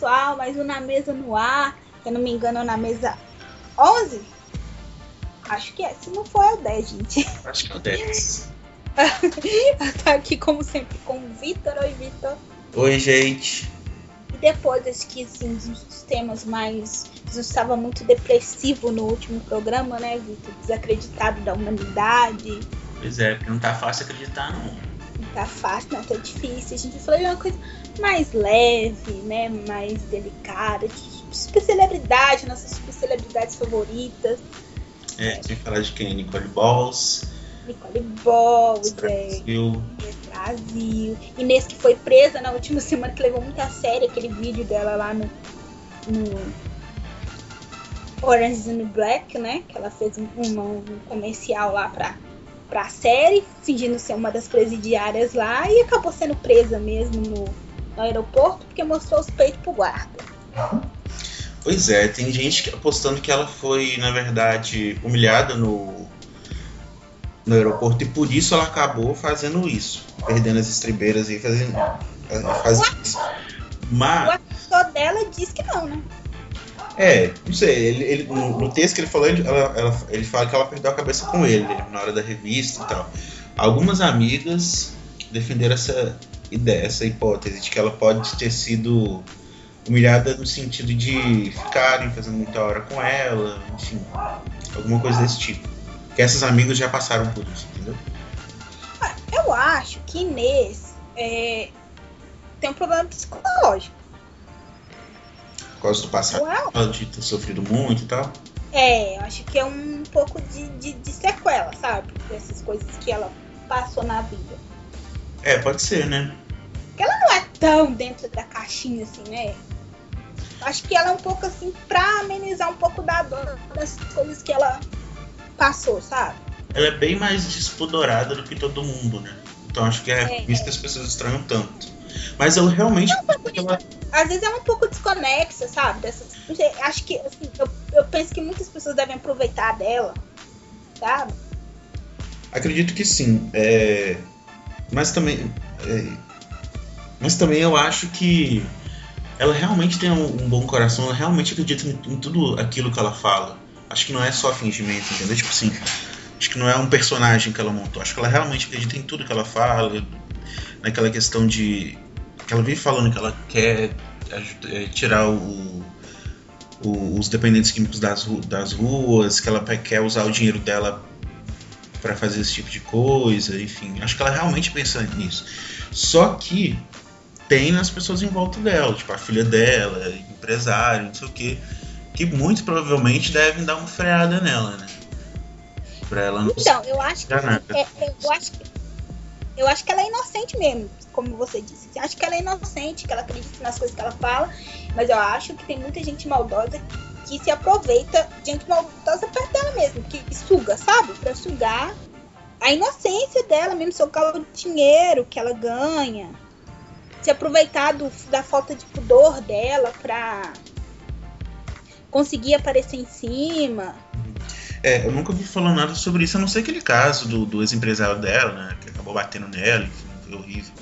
pessoal, mais um na mesa no ar. Se eu não me engano, é na mesa 11? Acho que é. Se não for, é o 10, gente. Acho que é o 10. tá aqui, como sempre, com o Vitor. Oi, Vitor. Oi, gente. E depois, acho que assim, dos temas mais. Jesus estava muito depressivo no último programa, né, Vitor? Desacreditado da humanidade. Pois é, porque não tá fácil acreditar, não. Não tá fácil, não tá difícil. A gente falou de uma coisa mais leve, né? Mais delicada, de super celebridade, nossas super celebridades favoritas. É, tinha que falar de quem? Nicole Balls. Nicole Balls, Brasil. É, Brasil. Inês que foi presa na última semana, que levou muito a sério aquele vídeo dela lá no, no Orange is the Black, né? Que ela fez um, um, um comercial lá pra, pra série, fingindo ser uma das presidiárias lá, e acabou sendo presa mesmo no, no aeroporto, porque mostrou os peitos pro guarda. Pois é, tem gente apostando que ela foi, na verdade, humilhada no, no aeroporto e por isso ela acabou fazendo isso, perdendo as estribeiras e fazendo, fazendo isso. Mas. O ator dela diz que não, né? É, não sei, ele, ele no, no, texto que ele falou, ele, ela, ela, ele fala que ela perdeu a cabeça com ele na hora da revista e tal. Algumas amigas defenderam essa ideia, essa hipótese de que ela pode ter sido humilhada no sentido de ficarem fazendo muita hora com ela, enfim, alguma coisa desse tipo. Que essas amigas já passaram por isso, entendeu? Ah, eu acho que Inês é, tem um problema psicológico. Por causa do passado, well, de ter sofrido muito e tal. É, eu acho que é um pouco de, de, de sequela, sabe? Dessas coisas que ela passou na vida. É, pode ser, né? Tão dentro da caixinha assim, né? Acho que ela é um pouco assim pra amenizar um pouco da dor das coisas que ela passou, sabe? Ela é bem mais despudorada do que todo mundo, né? Então acho que é, é isso que as pessoas estranham tanto. Mas eu realmente. Um ela... Às vezes é um pouco desconexa, sabe? Dessas... Acho que assim, eu, eu penso que muitas pessoas devem aproveitar dela, sabe? Acredito que sim. É... Mas também. É... Mas também eu acho que ela realmente tem um, um bom coração, ela realmente acredita em, em, tudo aquilo que ela fala. Acho que não é só fingimento, entendeu? Tipo assim, acho que não é um personagem que ela montou. Acho que ela realmente acredita em tudo que ela fala, naquela questão de. que ela vive falando que ela quer é, tirar o, os dependentes químicos das, das ruas, que ela quer usar o dinheiro dela para fazer esse tipo de coisa, enfim. Acho que ela realmente pensa nisso. Só que tem nas pessoas em volta dela, tipo a filha dela, empresário, não sei o que, que muito provavelmente devem dar uma freada nela, né? Pra ela não Então, eu acho que é, é, eu acho que eu acho que ela é inocente mesmo, como você disse. Eu acho que ela é inocente, que ela acredita nas coisas que ela fala, mas eu acho que tem muita gente maldosa que se aproveita de gente maldosa perto dela mesmo, que suga, sabe? Pra sugar a inocência dela, mesmo sugar o dinheiro que ela ganha se aproveitar do, da falta de pudor dela pra conseguir aparecer em cima. É, eu nunca ouvi falar nada sobre isso, a não ser aquele caso do, do ex-empresário dela, né? Que acabou batendo nela, enfim, foi horrível.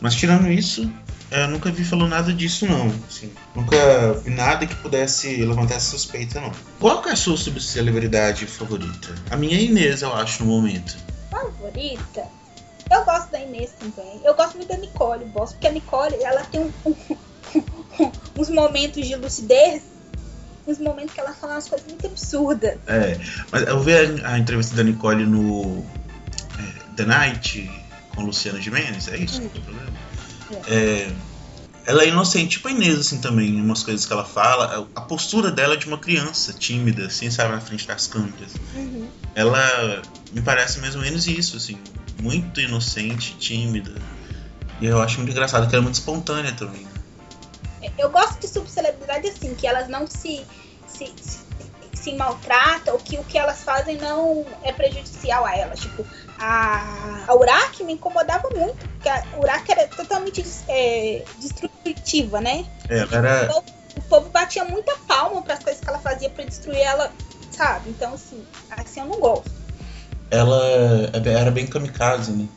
Mas tirando isso, eu nunca vi falando nada disso, não. Assim, nunca vi nada que pudesse levantar essa suspeita, não. Qual é a sua subcelebridade favorita? A minha é Inês, eu acho, no momento. Favorita? Eu gosto da Inês também. Eu gosto muito da Nicole Boss, porque a Nicole, ela tem um, um, uns momentos de lucidez, uns momentos que ela fala umas coisas muito absurdas. É, mas eu vi a, a entrevista da Nicole no é, The Night com Luciano Gimenez, é isso? Hum. É. É, ela é inocente, tipo a Inês, assim, também, em umas coisas que ela fala. A postura dela é de uma criança tímida, assim, sabe, na frente das câmeras. Uhum. Ela me parece mais ou menos isso, assim muito inocente, tímida. E eu acho muito engraçado que ela é muito espontânea também. Eu gosto de subcelebridade assim, que elas não se, se, se, se maltratam, ou que o que elas fazem não é prejudicial a elas. Tipo, a, a Uraki me incomodava muito, porque a Uraki era totalmente é, destrutiva, né? É, era... o, povo, o povo batia muita palma para as coisas que ela fazia para destruir ela, sabe? Então, assim, assim eu não gosto ela era bem kamikaze, né?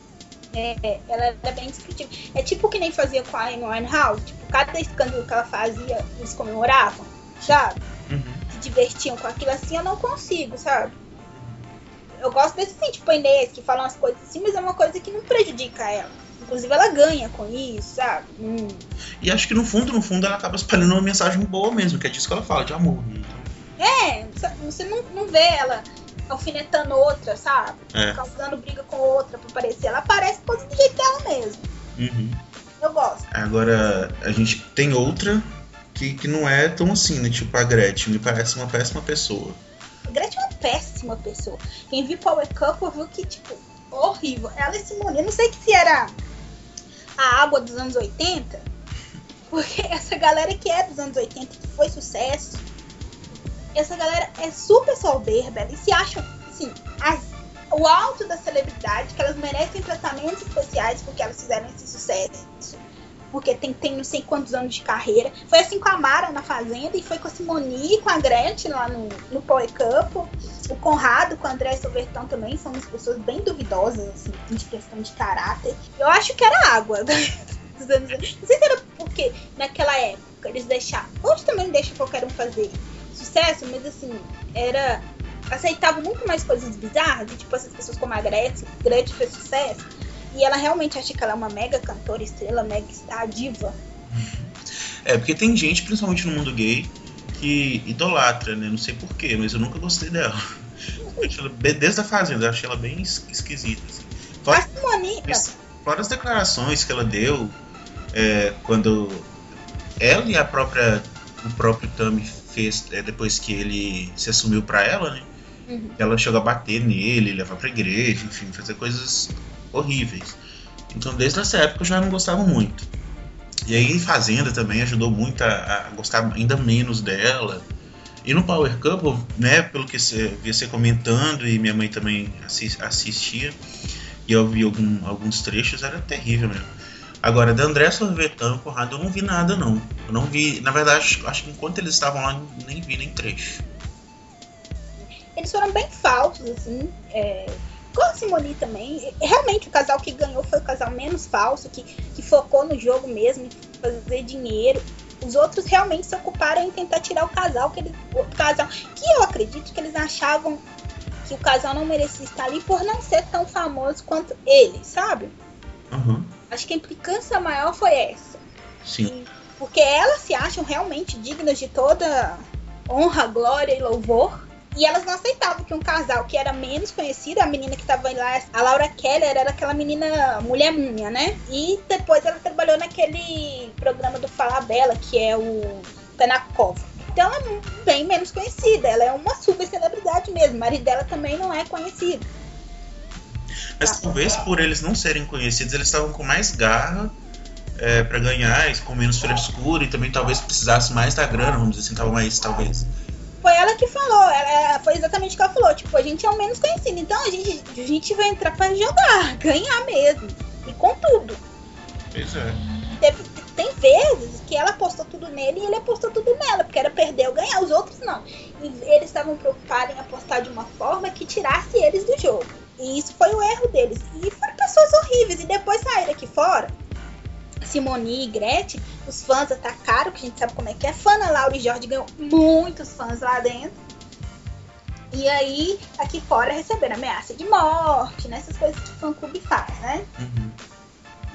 É, ela era bem descritiva. É tipo que nem fazia com a Amy Winehouse. Tipo, cada escândalo que ela fazia, eles comemoravam, sabe? Uhum. Se divertiam com aquilo assim, eu não consigo, sabe? Eu gosto desse assim, tipo, Inês, que fala umas coisas assim, mas é uma coisa que não prejudica ela. Inclusive, ela ganha com isso, sabe? Hum. E acho que no fundo, no fundo, ela acaba espalhando uma mensagem boa mesmo, que é disso que ela fala, de amor. É, você não, não vê ela alfinetando outra, sabe? É. Causando briga com outra pra parecer. Ela parece coisa do jeito dela mesmo. Uhum. Eu gosto. Agora, a gente tem outra que, que não é tão assim, né? Tipo a Gretchen, me parece uma péssima pessoa. A Gretchen é uma péssima pessoa. Quem viu Power Couple viu que, tipo, horrível. Ela e Simone, eu não sei que se era a água dos anos 80, porque essa galera que é dos anos 80, que foi sucesso, essa galera é super soberba, eles se acham, assim, as, o alto da celebridade, que elas merecem tratamentos especiais porque elas fizeram esse sucesso. Porque tem, tem não sei quantos anos de carreira. Foi assim com a Mara na Fazenda, e foi com a Simoni, com a Gretchen lá no, no Cup. O Conrado com o André Sobertão também são umas pessoas bem duvidosas, assim, de questão de caráter. Eu acho que era água. Não sei se era porque naquela época eles deixavam. Hoje também deixa qualquer um fazer sucesso, mas assim, era. aceitava muito mais coisas bizarras, e tipo, essas pessoas como a Gretchen, Gretchen fez sucesso, e ela realmente acha que ela é uma mega cantora, estrela, mega star, diva. É, porque tem gente, principalmente no mundo gay, que idolatra, né? Não sei porquê, mas eu nunca gostei dela. Ela, desde a Fazenda, eu achei ela bem esquisita. Assim. Fora, fora as declarações que ela deu é, quando ela e a própria o próprio Tami fez é, depois que ele se assumiu para ela, né? Uhum. Ela chegou a bater nele, levar pra igreja, enfim, fazer coisas horríveis. Então, desde essa época eu já não gostava muito. E aí, Fazenda também ajudou muito a, a gostar ainda menos dela. E no Power Couple, né, pelo que você via você comentando e minha mãe também assistia, e eu vi algum, alguns trechos, era terrível mesmo. Agora, da André Sorvetão e Conrado, eu não vi nada, não. Eu não vi, na verdade, acho que enquanto eles estavam lá, nem vi nem trecho. Eles foram bem falsos, assim. É... Com a Simone também. Realmente, o casal que ganhou foi o casal menos falso, que, que focou no jogo mesmo, em fazer dinheiro. Os outros realmente se ocuparam em tentar tirar o casal, que eles, o casal que eu acredito que eles achavam que o casal não merecia estar ali por não ser tão famoso quanto ele, sabe? Uhum. Acho que a implicância maior foi essa. Sim. Porque elas se acham realmente dignas de toda honra, glória e louvor. E elas não aceitavam que um casal que era menos conhecido, a menina que tava lá, a Laura Keller, era aquela menina mulher múmia, né? E depois ela trabalhou naquele programa do Fala Bela, que é o Tanakov. Então ela é bem menos conhecida, ela é uma super celebridade mesmo. O marido dela também não é conhecido. Mas talvez por eles não serem conhecidos, eles estavam com mais garra é, para ganhar, com menos frescura e também talvez precisasse mais da grana, vamos dizer assim, tava mais, talvez. Foi ela que falou, ela, foi exatamente o que ela falou, tipo, a gente é o menos conhecido, então a gente, a gente vai entrar para jogar, ganhar mesmo, e com tudo. Pois é. Teve, tem vezes que ela apostou tudo nele e ele apostou tudo nela, porque era perder ou ganhar, os outros não. E eles estavam preocupados em apostar de uma forma que tirasse eles do jogo. E isso foi o erro deles. E foram pessoas horríveis. E depois saíram aqui fora. Simone e Gretchen, os fãs atacaram, que a gente sabe como é que é. Fã na Laura e Jorge ganhou muitos fãs lá dentro. E aí, aqui fora, receberam ameaça de morte, né? Essas coisas que o fã-clube faz, né? Uhum.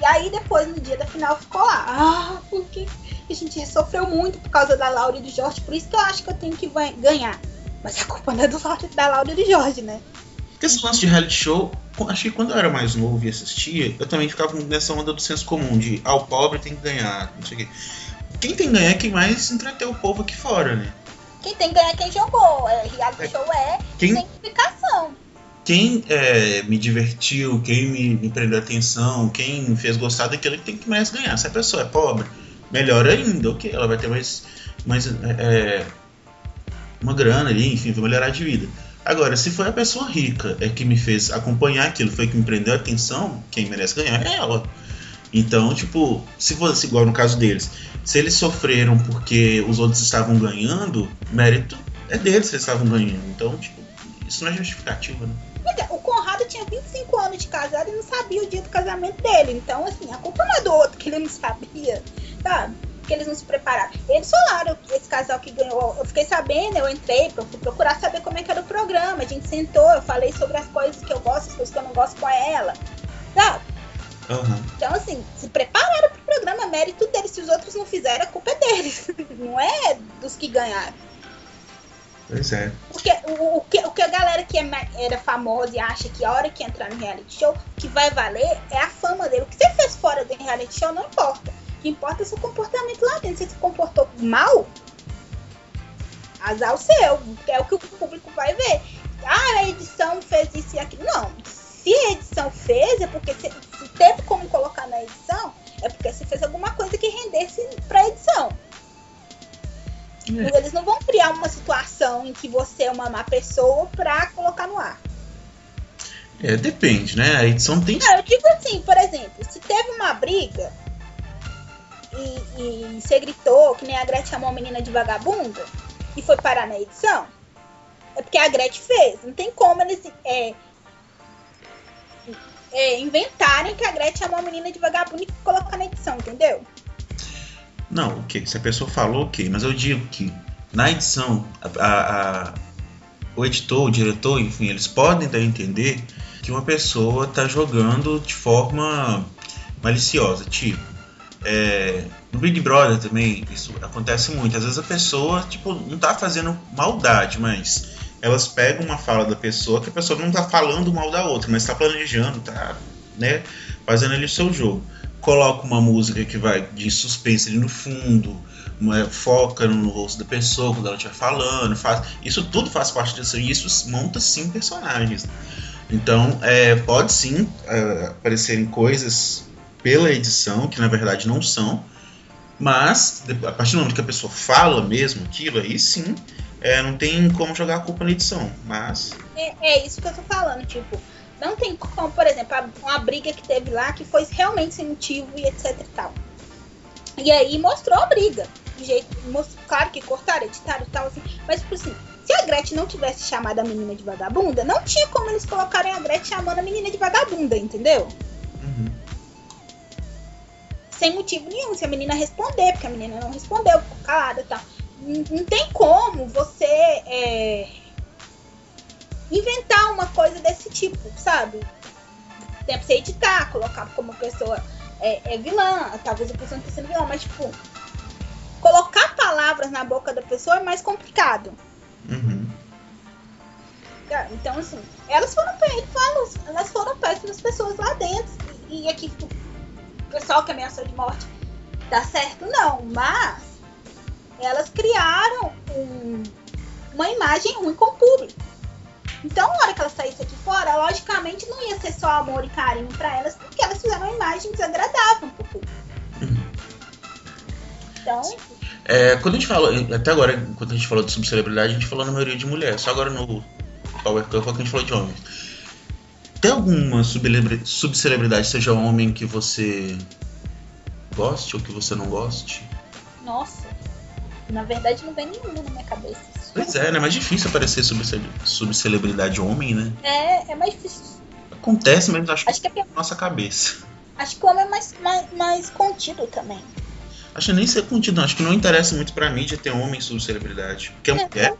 E aí, depois, no dia da final, ficou lá. Ah, porque a gente sofreu muito por causa da Laura e do Jorge, por isso que eu acho que eu tenho que ganhar. Mas a culpa não é do, da Laura e do Jorge, né? Porque esse lance de reality show, acho que quando eu era mais novo e assistia, eu também ficava nessa onda do senso comum, de ah, o pobre tem que ganhar, não sei o quê. Quem tem que ganhar é quem mais entreteu o povo aqui fora, né? Quem tem que ganhar é quem jogou. É, reality é, show é quem, explicação. Quem é, me divertiu, quem me, me prendeu atenção, quem me fez gostar daquilo que tem que mais ganhar. Se a pessoa é pobre, melhor ainda, ok, ela vai ter mais, mais é, uma grana ali, enfim, vai melhorar de vida. Agora, se foi a pessoa rica é que me fez acompanhar aquilo, foi que me prendeu a atenção, quem merece ganhar é ela. Então, tipo, se fosse igual no caso deles, se eles sofreram porque os outros estavam ganhando, mérito é deles eles estavam ganhando. Então, tipo, isso não é justificativa, né? O Conrado tinha 25 anos de casado e não sabia o dia do casamento dele. Então, assim, a culpa não é do outro que ele não sabia, sabe? Que eles não se prepararam. Eles falaram, esse casal que ganhou, eu fiquei sabendo, eu entrei, fui procurar saber como é que era o programa. A gente sentou, eu falei sobre as coisas que eu gosto, as coisas que eu não gosto com ela, sabe? Aham. Então, assim, se prepararam pro programa, é mérito deles. Se os outros não fizeram, a culpa é deles. Não é dos que ganharam. Pois é. Porque o, o que, o que a galera que é era famosa e acha que a hora que entrar no reality show, que vai valer é a fama dele. O que você fez fora do reality show não importa. O que importa é seu comportamento lá dentro. Se você se comportou mal, azar o seu. É o que o público vai ver. Ah, a edição fez isso e aquilo. Não. Se a edição fez, é porque se, se teve como colocar na edição, é porque você fez alguma coisa que rendesse pra edição. Eles não vão criar uma situação em que você é uma má pessoa pra colocar no ar. É, depende, né? A edição tem. Não, eu digo assim, por exemplo, se teve uma briga e, e você gritou que nem a Gretchen chamou a menina de vagabunda e foi parar na edição, é porque a Gretchen fez. Não tem como eles é, é, inventarem que a Gretchen chamou a menina de vagabunda e colocar na edição, entendeu? Não, ok. Se a pessoa falou, ok. Mas eu digo que na edição, a, a- a- o editor, o diretor, enfim, eles podem dar a entender que uma pessoa está jogando de forma maliciosa. Tipo, é, no Big Brother também isso acontece muito. Às vezes a pessoa, tipo, não tá fazendo maldade, mas elas pegam uma fala da pessoa que a pessoa não tá falando mal da outra, mas tá planejando, tá, né, fazendo ali o seu jogo coloca uma música que vai de suspense ali no fundo, uma- foca no rosto da pessoa quando ela estiver falando, faz, isso tudo faz parte disso e isso monta sim personagens. Então, é, pode sim é, aparecerem coisas pela edição que na verdade não são, mas a partir do momento que a pessoa fala mesmo aquilo, aí sim, é, não tem como jogar a culpa na edição. Mas, É, é isso que eu tô falando, tipo, não tem como, por exemplo, uma briga que teve lá que foi realmente sem motivo e etc e tal. E aí mostrou a briga. De jeito, mostrou, claro que cortaram, editaram e tal, assim. Mas, tipo assim, se a Gretchen não tivesse chamado a menina de vagabunda, não tinha como eles colocarem a Gretchen chamando a menina de vagabunda, entendeu? uhum, Sem motivo nenhum. Se a menina responder, porque a menina não respondeu, ficou calada e tal. Não, tem como você é, inventar uma coisa desse tipo, sabe? Tem pra você editar, colocar como a pessoa é, é vilã, talvez a pessoa não esteja sendo vilã, mas tipo, colocar palavras na boca da pessoa é mais complicado. uhum. Tá, Então, assim, elas foram elas foram péssimas pessoas lá dentro. E, aqui, o pessoal que ameaçou de morte, dá certo não, mas elas criaram um- uma imagem ruim com o público. Então, na hora que elas saíssem aqui fora, logicamente não ia ser só amor e carinho pra elas, porque elas fizeram uma imagem desagradável pro público. Então, É, quando a gente fala, até agora, quando a gente falou de subcelebridade, a gente falou na maioria de mulheres. Só agora no Power Cup a gente falou de homens. Tem alguma subcelebri- subcelebridade, seja homem, que você goste ou que você não goste? nossa, na verdade não vem nenhuma na minha cabeça. Pois é, né? É mais difícil aparecer subce- subcelebridade homem, né? É, é mais difícil. Acontece, mas acho que Acho que é é na nossa cabeça. Acho que o homem é mais, mais, mais contido também. Acho que nem ser contido, não. Acho que não interessa muito pra mídia ter homem subcelebridade. Porque a mulher.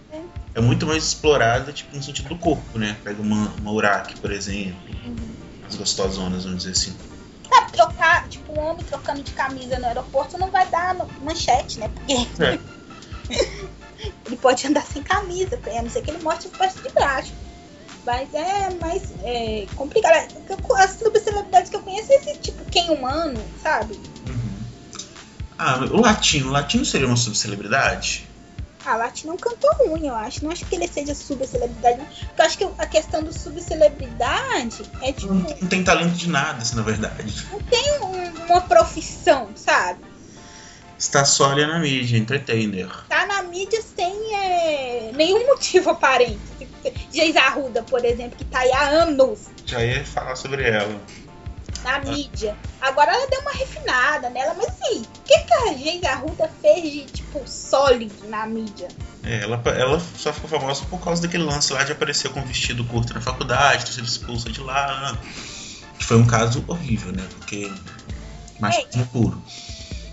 É muito mais explorada, tipo, no sentido do corpo, né? Pega uma, uma Uraki, por exemplo. Uhum. As gostosonas, vamos dizer assim. Sabe, trocar, tipo, um homem trocando de camisa no aeroporto não vai dar manchete, né? Porque É. ele pode andar sem camisa, a não ser que ele mostre o parte de baixo. Mas é mais é, complicado. As subcelebridades que eu conheço é esse tipo, quem humano, sabe? Uhum. Ah, o latino. O latino seria uma subcelebridade? A Lati não cantou ruim, eu acho. Não acho que ele seja subcelebridade. Porque eu acho que a questão do subcelebridade é tipo. Não, não tem talento de nada, assim, na verdade. Não tem um- uma profissão, sabe? Está só ali na mídia, entertainer. Tá na mídia sem é, nenhum motivo aparente. Geis Arruda, por exemplo, que tá aí há anos Já ia falar sobre ela. Na mídia. Agora ela deu uma refinada nela, mas assim, o que, que a Geis Arruda fez de, tipo, sólido na mídia? É, ela, ela só ficou famosa por causa daquele lance lá de aparecer com vestido curto na faculdade, ter sido expulsa de lá. Que foi um caso horrível, né? Porque machismo é, puro.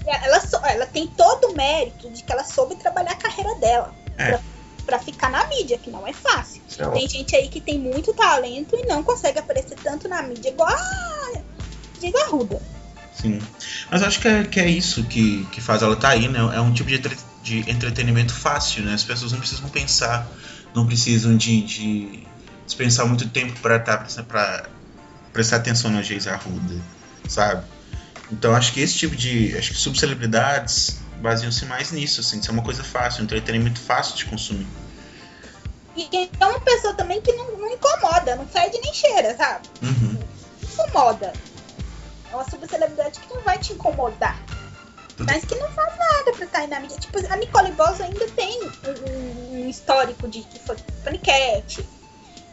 Ela, ela tem todo o mérito de que ela soube trabalhar a carreira dela. É. Pra, pra ficar na mídia, que não é fácil. É tem gente aí que tem muito talento e não consegue aparecer tanto na mídia igual a Diga Ruda. Sim. Mas acho que é, que é isso que, que faz ela estar tá aí, né? É um tipo de, de entretenimento fácil, né? As pessoas não precisam pensar, não precisam de, de dispensar muito tempo para tá, pra prestar atenção na Geisa Arruda, sabe? Então acho que esse tipo de. Acho que subcelebridades baseiam-se mais nisso, assim, de ser uma coisa fácil, um entretenimento fácil de consumir. E é uma pessoa também que não, não incomoda, não fede nem cheira, sabe? Uhum. Incomoda. É uma subcelebridade que não vai te incomodar. Mas que não faz nada pra estar aí na mídia. Tipo, a Nicole Boss ainda tem um, um histórico de que foi paniquete,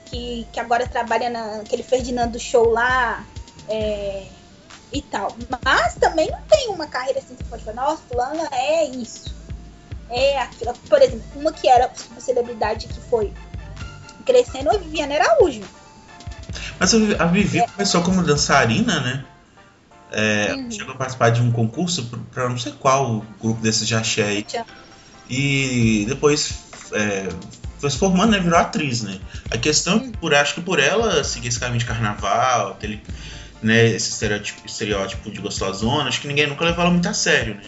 que, que agora trabalha naquele Ferdinando Show lá é, e tal. Mas também não tem uma carreira assim que pode falar, nossa, fulana é isso. É aquilo. Por exemplo, uma que era uma celebridade que foi crescendo, a Viviane Araújo. Mas a Vivi é. começou como dançarina, né? É, uhum. Chegou a participar de um concurso para não sei qual grupo desses de axé aí. E depois é, foi se formando, né? Virou atriz, né? A questão, uhum. por acho que por ela seguir esse caminho de carnaval, aquele, né, esse estereótipo, estereótipo de gostosona, acho que ninguém nunca levou ela muito a sério, né?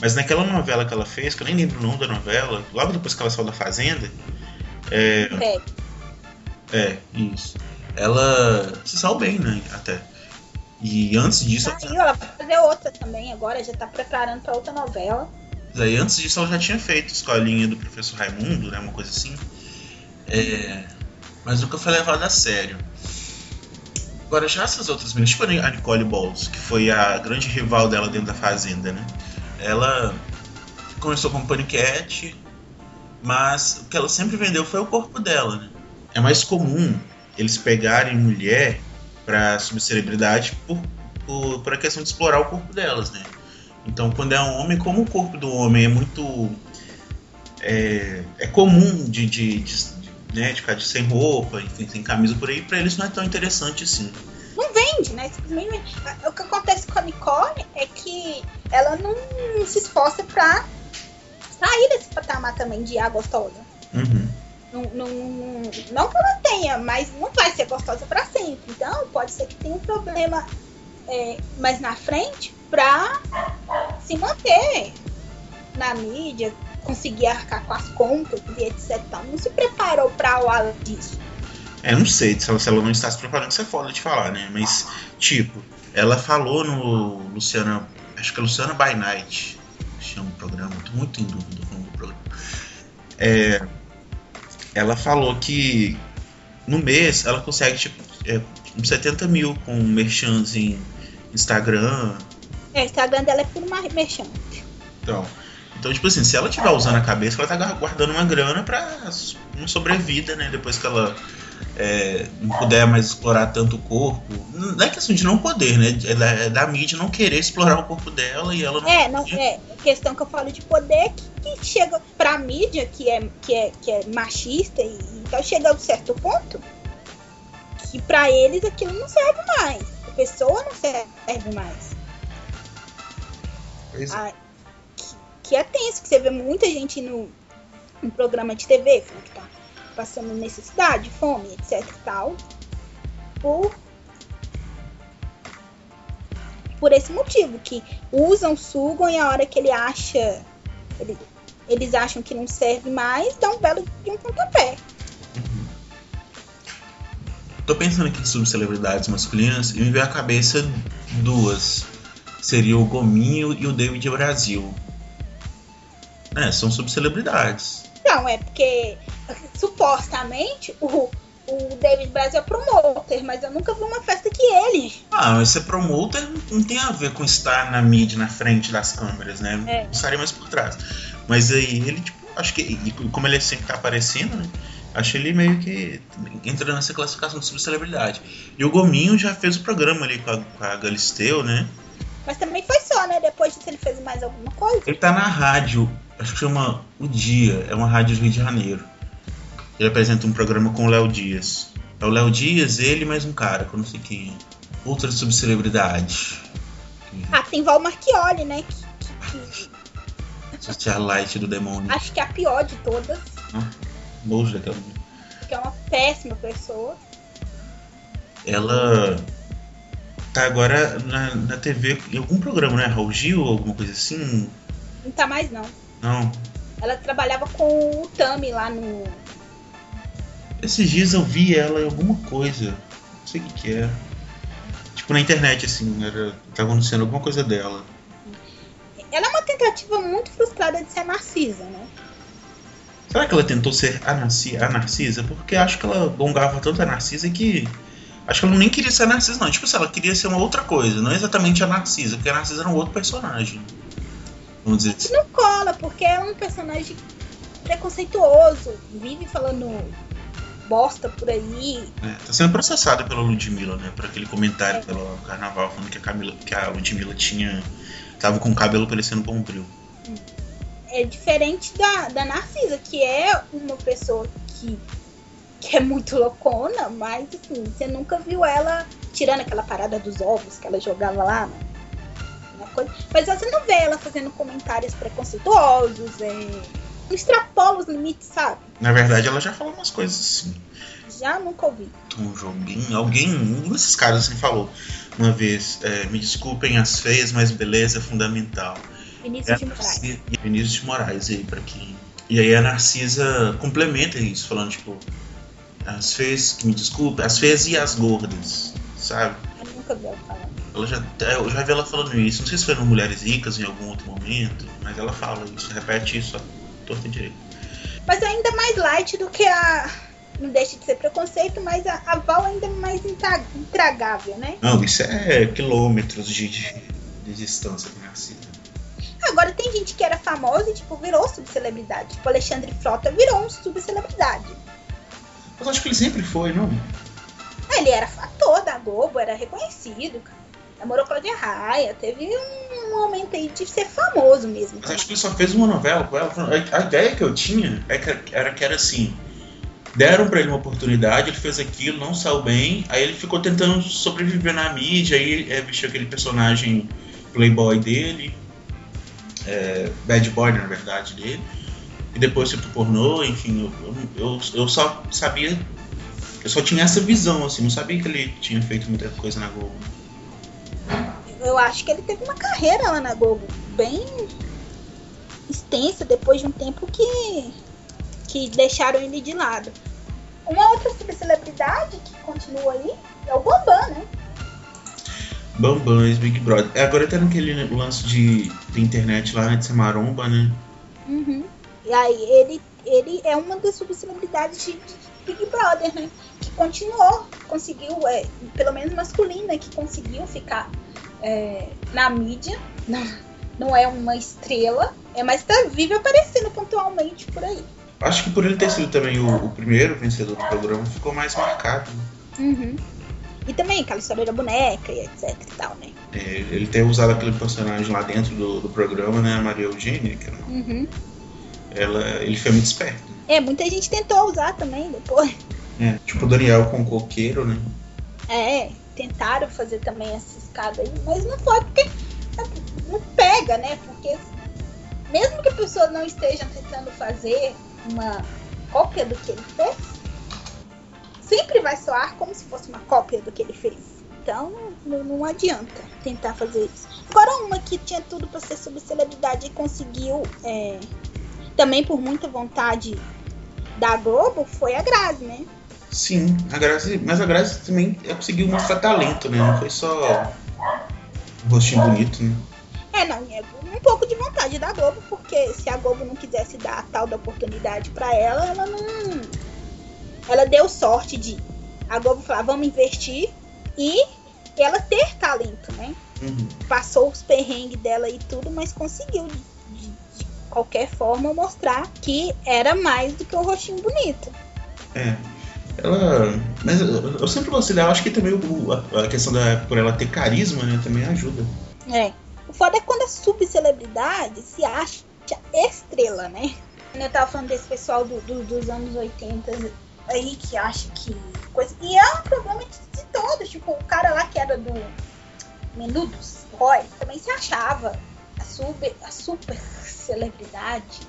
Mas naquela novela que ela fez, que eu nem lembro o nome da novela, logo depois que ela saiu da Fazenda. É, é, é isso. Ela se saiu bem, né? Até. E antes disso. Saiu, ela vai fazer outra também agora, já tá preparando pra outra novela. Daí antes disso ela já tinha feito escolinha do professor Raimundo, né? Uma coisa assim. É, mas nunca foi levada a sério. Agora, já essas outras meninas, tipo a Nicole Balls, que foi a grande rival dela dentro da Fazenda, né? Ela começou como paniquete, mas o que ela sempre vendeu foi o corpo dela, né? É mais comum eles pegarem mulher para subcelebridade por, por, por a questão de explorar o corpo delas, né? Então, quando é um homem, como o corpo do homem é muito. É, é comum de, de, de, né, de ficar de sem roupa, enfim, sem camisa por aí, para eles não é tão interessante assim. Não vende, né? Simplesmente. O que acontece com a Nicole é que ela não se esforça pra sair desse patamar também de a gostosa. Uhum. Não, não, não que ela tenha, mas não vai ser gostosa para sempre. Então, pode ser que tenha um problema é, mais na frente para se manter na mídia, conseguir arcar com as contas e etc. Não se preparou para o além disso. É, não sei se ela, se ela não está se preparando, isso é foda de falar, né? Mas, tipo, ela falou no Luciana. Acho que é Luciana by Night. Chama o programa, tô muito em dúvida com o programa. É ela falou que no mês ela consegue tipo é, uns 70 mil com merchans em Instagram. É, o Instagram dela é por uma merchan. Então, então, tipo assim, se ela estiver usando a cabeça, ela tá guardando uma grana pra uma sobrevida, né? Depois que ela é, não puder mais explorar tanto o corpo. Não é questão de não poder, né? É da, é da mídia não querer explorar o corpo dela e ela não. É, não, é. A questão que eu falo de poder que, que chega pra mídia, que é, que é, que é machista, e então chega a um certo ponto que pra eles aquilo não serve mais. A pessoa não serve mais. Ah, que, que é tenso, que você vê muita gente no, no programa de TV, que tá passando necessidade, fome, etc e tal, por por esse motivo, que usam, sugam e a hora que ele acha, ele, eles acham que não serve mais, dá um belo de um pontapé. Uhum. Tô pensando aqui sobre celebridades masculinas e me veio à cabeça duas. Seria o Gominho e o David Brasil. É, são subcelebridades. Não, é porque supostamente o, o David Brasil é promoter, mas eu nunca vi uma festa que ele. Ah, mas ser promoter não tem a ver com estar na mídia, na frente das câmeras, né? É. Estaria mais por trás. Mas aí ele, tipo, acho que. Como ele sempre tá aparecendo, né? Acho ele meio que entra nessa classificação de subcelebridade. E o Gominho já fez o programa ali com a, com a Galisteu, né? Mas também foi só, né? Depois disso ele fez mais alguma coisa. Ele tá na rádio Acho que chama O Dia, é uma rádio do Rio de Janeiro. Ele apresenta um programa com o Léo Dias. É o Léo Dias, ele mais um cara, que eu não sei quem é. Outra subcelebridade. Ah, tem Val Marchioli, né? Que, que, que... Socialite do demônio. Acho que é a pior de todas. Ah, mulher. Que é uma péssima pessoa. Ela tá agora na, na TV em algum programa, né? Raul Gil, alguma coisa assim? Não tá mais, não. Não. Ela trabalhava com o Tami lá no. Esses dias eu vi ela em alguma coisa. Não sei o que, que é. Tipo na internet, assim, era, tava anunciando alguma coisa dela. Ela é uma tentativa muito frustrada de ser Narcisa, né? Será que ela tentou ser a, Narci a Narcisa? Porque acho que ela gongava tanto a Narcisa que. Acho que ela nem queria ser a Narcisa, não. Tipo assim, ela queria ser uma outra coisa, não exatamente a Narcisa, porque a Narcisa era um outro personagem. Vamos dizer assim. Não cola, porque é um personagem preconceituoso, vive falando bosta por aí. É, tá sendo processada pela Ludmilla, né? Por aquele comentário é. pelo carnaval falando que a, Camila, que a Ludmilla tinha. tava com o cabelo parecendo bombril. É diferente da, da Narcisa, que é uma pessoa que, que é muito loucona, mas assim, você nunca viu ela tirando aquela parada dos ovos que ela jogava lá, né? Coisa. Mas você não vê ela fazendo comentários preconceituosos, é... extrapola os limites, sabe? Na verdade, ela já falou umas coisas assim. Já nunca ouvi. Um joguinho, alguém, um desses caras assim falou uma vez: é, me desculpem as feias, mas beleza é fundamental. Vinícius é, de Moraes. Vinícius de Moraes, aí, pra quem. E aí a Narcisa complementa isso, falando, tipo, as feias, que me desculpem, as feias e as gordas, sabe? Eu nunca vi ela falando. Ela já, é, eu já vi ela falando isso. Não sei se foi no Mulheres Ricas em algum outro momento, mas ela fala isso, repete isso, torta direito. Mas é ainda mais light do que a. Não deixa de ser preconceito, mas a, a Val ainda é mais intragável, né? Não, isso é quilômetros de, de, de distância de Narcisa. Agora tem gente que era famosa e tipo, virou subcelebridade. Tipo, Alexandre Frota virou um subcelebridade. Mas acho que ele sempre foi, não? Ele era ator da Globo, era reconhecido, cara namorou Cláudia Raia, teve um momento aí de ser famoso mesmo. Mas acho que ele só fez uma novela com ela. A, ideia que eu tinha é era que era assim. Deram para ele uma oportunidade, ele fez aquilo, não saiu bem, aí ele ficou tentando sobreviver na mídia, aí é, vestiu aquele personagem playboy dele, é, bad boy na verdade dele, e depois se pornô, enfim, eu, eu, eu só sabia, eu só tinha essa visão, assim, não sabia que ele tinha feito muita coisa na Globo eu acho que ele teve uma carreira lá na Globo bem extensa depois de um tempo que, que deixaram ele de lado. Uma outra subcelebridade que continua aí é o Bambam, né? Bambam, ex-Big Brother. É, agora tá naquele lance de, de internet lá, né, de ser maromba, né? Uhum. E aí ele, ele é uma das subcelebridades de, de Big Brother, né? Que continuou, conseguiu, é, pelo menos masculina, que conseguiu ficar é, na mídia, não, não é uma estrela, é, mas tá vive aparecendo pontualmente por aí. Acho que por ele ter sido também o, o primeiro vencedor do programa, ficou mais marcado. Uhum. E também aquela história da boneca e etc e tal, né? É, ele ter usado aquele personagem lá dentro do, do programa, né? A Maria Eugênia, que não, uhum. ela, ele foi muito esperto. É, muita gente tentou usar também depois. É, tipo o Daniel com o coqueiro, né? É, tentaram fazer também essa mas não foi porque não pega, né? Porque mesmo que a pessoa não esteja tentando fazer uma cópia do que ele fez, sempre vai soar como se fosse uma cópia do que ele fez. Então não, não adianta tentar fazer isso. Agora uma que tinha tudo para ser subcelebridade e conseguiu é, também por muita vontade da Globo foi a Grazi, né? Sim, a Grazi, mas a Grazi também conseguiu mostrar talento, né? Não foi só um rostinho bonito, né? É, não, é um pouco de vontade da Globo, porque se a Globo não quisesse dar a tal da oportunidade para ela, ela não. Ela deu sorte de a Globo falar, vamos investir e ela ter talento, né? Uhum. Passou os perrengues dela e tudo, mas conseguiu de, de, de qualquer forma mostrar que era mais do que o rostinho bonito. É. Ela. Mas eu, sempre gostei dela, acho que também o, a, questão da. por ela ter carisma, né, também ajuda. É. O foda é quando a subcelebridade se acha estrela, né? Eu tava falando desse pessoal do, do, dos anos 80 aí que acha que coisa. E é um problema de, de todos. Tipo, o cara lá que era do Menudos, Roy, também se achava a super, a super celebridade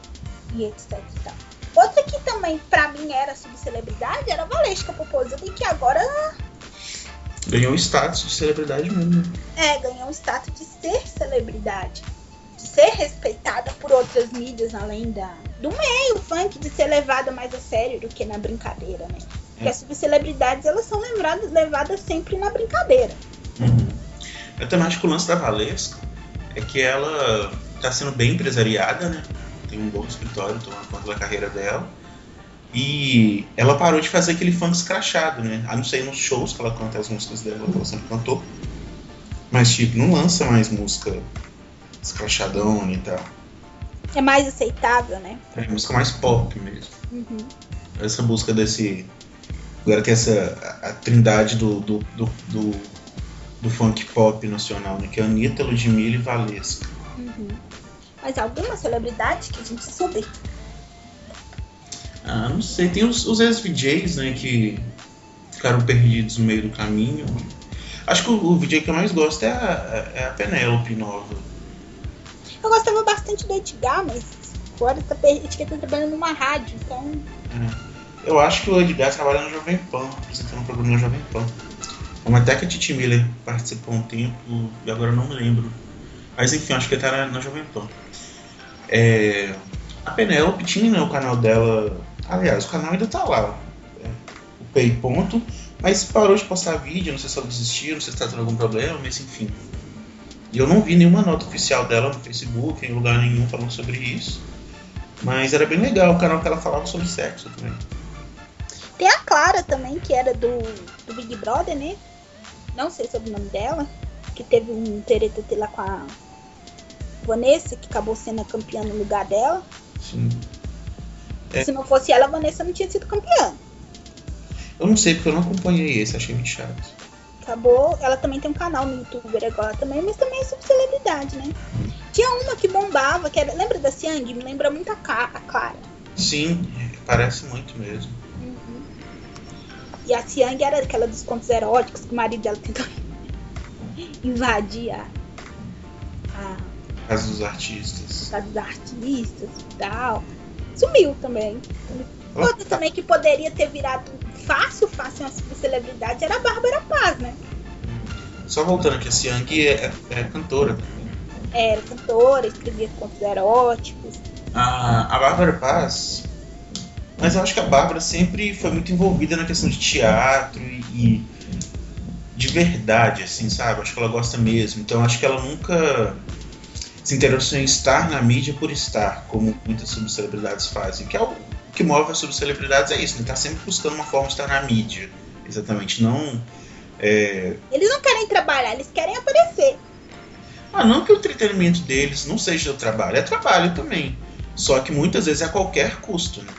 e etc e tal. Outra também, pra mim, era subcelebridade era a Valesca Popozuda e que agora. Ganhou status de celebridade mesmo. É, ganhou status de ser celebridade. De ser respeitada por outras mídias além da, do meio funk, de ser levada mais a sério do que na brincadeira, né? Porque É. as subcelebridades, elas são lembradas, levadas sempre na brincadeira. Uhum. Eu também acho que o lance da Valesca é que ela tá sendo bem empresariada, né? Tem um bom escritório, tomando conta da carreira dela. E ela parou de fazer aquele funk escrachado, né? A não ser nos shows que ela canta as músicas dela, que ela sempre cantou. Mas, tipo, não lança mais música escrachadona e tal. É mais aceitável, né? É música mais pop mesmo. Uhum. Essa busca desse. Agora tem essa. a, a trindade do, do, do, do, do funk pop nacional, né? Que é Anitta, Ludmilla e Valesca. Uhum. Mas alguma celebridade que a gente soube. Ah, não sei. Tem os, os ex-VJs, né? Que ficaram perdidos no meio do caminho. Acho que o, o VJ que eu mais gosto é a, é a Penélope Nova. Eu gostava bastante do Edgar, mas agora tá perdido, que tá trabalhando numa rádio, então. É. Eu acho que o Edgar trabalha no Jovem Pan, apresentando um programa no Jovem Pan. Como até que a Titi Miller participou um tempo e agora eu não me lembro. Mas enfim, acho que ele tá na, na Jovem Pan. É, a Penélope tinha né, o canal dela. Aliás, o canal ainda tá lá. é, o Pay Ponto. Mas parou de postar vídeo, não sei se ela desistiu, não sei se tá tendo algum problema, mas enfim. E eu não vi nenhuma nota oficial dela no Facebook, em lugar nenhum falando sobre isso. Mas era bem legal o canal que ela falava sobre sexo também. Tem a Clara também, que era do, do Big Brother, né? Não sei sobre o nome dela. Que teve um teretetê lá com a Vanessa, que acabou sendo a campeã no lugar dela. Sim. É. Se não fosse ela, a Vanessa não tinha sido campeã. Eu não sei porque eu não acompanhei esse, achei muito chato. Acabou. Ela também tem um canal no YouTube agora também, mas também é subcelebridade, né? Tinha uma que bombava, que era. Lembra da Siang? Me lembra muito a, Ca- a Clara. Sim, parece muito mesmo. Uhum. E a Siang era aquela dos contos eróticos que o marido dela tentou invadir a, a Casa dos artistas. casa dos artistas e tal. Sumiu também. Outra também que poderia ter virado fácil, fácil uma celebridade era a Bárbara Paz, né? Só voltando aqui, a Siang é, é cantora também. Era cantora, escrevia contos eróticos. A, a Bárbara Paz. Mas eu acho que a Bárbara sempre foi muito envolvida na questão de teatro e, e de verdade, assim, sabe? Acho que ela gosta mesmo. Então acho que ela nunca se interessou em estar na mídia por estar, como muitas subcelebridades fazem. Que é o que move as subcelebridades é isso, né? Tá sempre buscando uma forma de estar na mídia. Exatamente. Não. é, Eles não querem trabalhar, eles querem aparecer. Ah, não que o entretenimento deles não seja o trabalho, é trabalho também. Só que muitas vezes é a qualquer custo, né?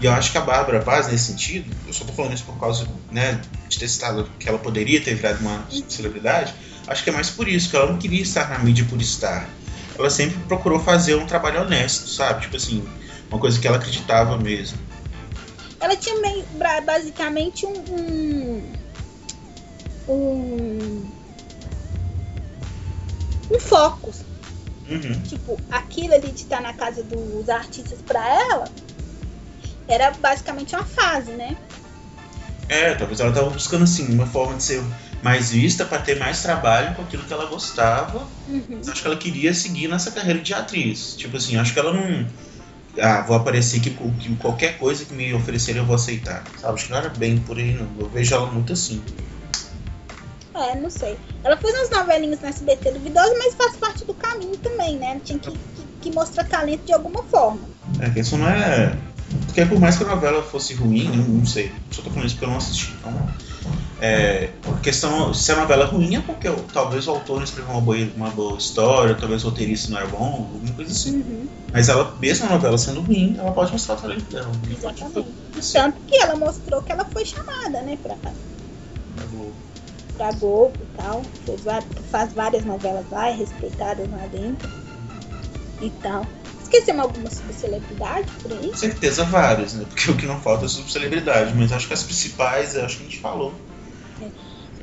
E eu acho que a Bárbara Paz, nesse sentido, eu só tô falando isso por causa né, de ter citado que ela poderia ter virado uma celebridade, acho que é mais por isso, que ela não queria estar na mídia por estar. Ela sempre procurou fazer um trabalho honesto, sabe? Tipo assim, uma coisa que ela acreditava mesmo. Ela tinha basicamente um. um. um, um foco. Uhum. Tipo, aquilo ali de estar na casa dos artistas pra ela era basicamente uma fase, né? É, talvez ela tava buscando assim, uma forma de ser mais vista para ter mais trabalho com aquilo que ela gostava Uhum. acho que ela queria seguir nessa carreira de atriz. Tipo assim, acho que ela não. Ah, vou aparecer com que qualquer coisa que me oferecerem eu vou aceitar. Sabe? Acho que não era bem por aí, não. Eu vejo ela muito assim. É, não sei. Ela fez uns novelinhos no SBT duvidosos, mas faz parte do caminho também, né? Ela tinha que, que, que mostrar talento de alguma forma. É, que isso não é. Porque por mais que a novela fosse ruim, não, sei. Só tô falando isso porque eu não assisti. Então. É, questão, se a novela é ruim é porque o- talvez o autor não escreveu uma boa, uma boa história, talvez o roteirista não era bom, alguma coisa assim. Uhum, Mas ela, mesmo a novela sendo ruim, ela pode mostrar o talento dela. exatamente. Tanto que ela mostrou que ela foi chamada, né, pra, pra Globo e tal. Fez, faz várias novelas lá, é respeitada lá dentro e tal. Esquecemos alguma subcelebridade por aí? Com certeza várias, né? Porque o que não falta é subcelebridade, mas acho que as principais, eu acho que a gente falou.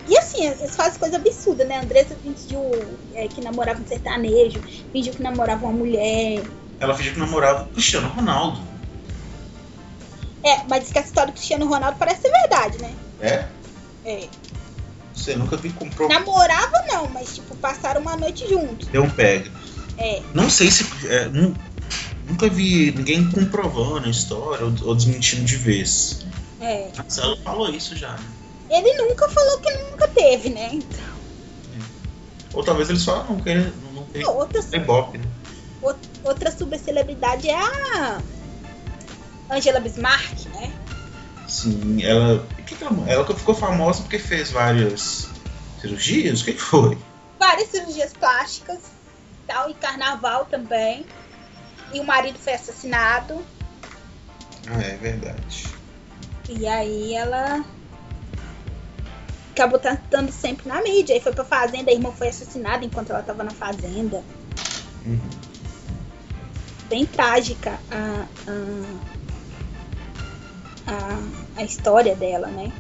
E assim, eles fazem coisa absurda, né? A Andressa fingiu é, que namorava um sertanejo, fingiu que namorava uma mulher. Ela fingiu que namorava o Cristiano Ronaldo. É, mas diz que a história do Cristiano Ronaldo parece ser verdade, né? É? É. Você nunca vi comprou. Namorava não, mas tipo, passaram uma noite juntos. Deu um pega. É. Não sei se. é, nu- nunca vi ninguém comprovando a história ou, ou desmentindo de vez. É. Mas ela falou isso já. né? Ele nunca falou que nunca teve, né? Então, Ou talvez eles só não queiram. Não, não tem, outra, né? outra subcelebridade é a Angela Bismarck, né? Sim, ela. que que ela, ela ficou famosa porque fez várias cirurgias? O que, que foi? Várias cirurgias plásticas, tal, e carnaval também. E o marido foi assassinado. Ah, é verdade. E aí ela acabou estando sempre na mídia. Aí foi pra fazenda, a irmã foi assassinada enquanto ela tava na fazenda. Uhum. Bem trágica a, a, a, a história dela, né?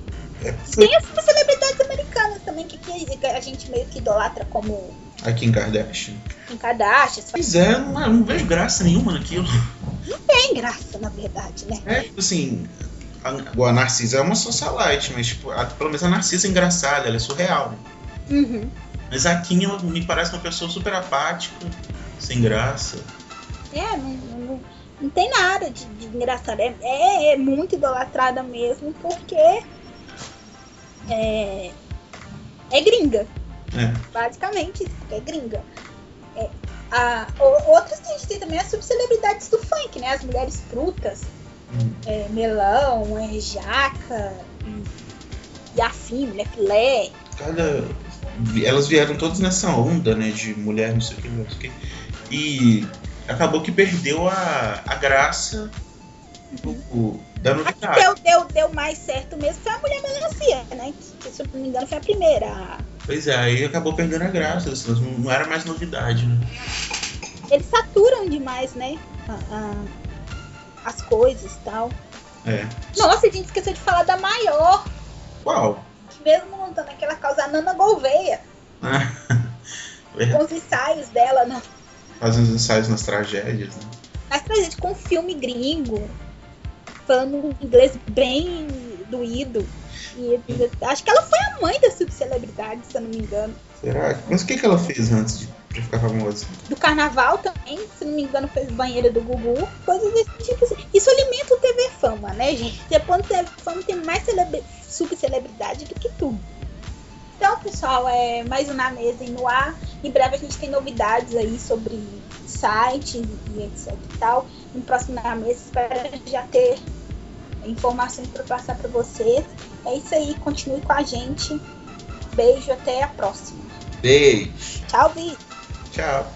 É, Tem as celebridades americanas também que, que a gente meio que idolatra como a Kim Kardashian. Kim Kardashian. Pois é, não, não vejo graça nenhuma naquilo. Tem graça, na verdade, né? É, tipo assim, a, a Narcisa é uma socialite, mas tipo, a- pelo menos a Narcisa é engraçada, ela é surreal. né? Uhum. Mas a Kim ela me parece uma pessoa super apática, sem graça. É, não, não, não tem nada de, de engraçado. É, é, é muito idolatrada mesmo, porque é, é gringa. É. Basicamente, é gringa. É, a, outras que a gente tem também as subcelebridades do funk, né? As mulheres frutas, Hum. é, melão, é, jaca, e, e afim, mulher filé. Cada. Elas vieram todas nessa onda, né? De mulher, não sei o que, não sei o que. E acabou que perdeu a, a graça do- da A que novidade. deu, deu, deu mais certo mesmo foi a mulher melancia, né? Que, se eu não me engano, foi a primeira. Pois é, aí acabou perdendo a graça, assim, não, não era mais novidade, né? Eles saturam demais, né? a- a- as coisas e tal. É. Nossa, a gente esqueceu de falar da maior, Qual? que mesmo não tá naquela causa, a Nana Gouveia, com os ensaios dela no, Fazendo ensaios nas tragédias, né? Mas pra gente com um filme gringo, falando um inglês bem doído. E acho que ela foi a mãe da subcelebridade, se eu não me engano. Será? Mas o que, que ela fez antes de pra ficar famosa? Do carnaval também, se não me engano, fez banheira do Gugu, coisas desse tipo assim. Isso alimenta o TV Fama, né, gente? Depois do TV Fama tem mais celebre- subcelebridade do que tudo. Então, pessoal, é mais um na mesa e no ar. Em breve a gente tem novidades aí sobre site e etc e tal. No próximo na mesa, espero já ter informações para passar para vocês. É isso aí, continue com a gente. Beijo, até a próxima. Beijo. Tchau, Vi. Tchau.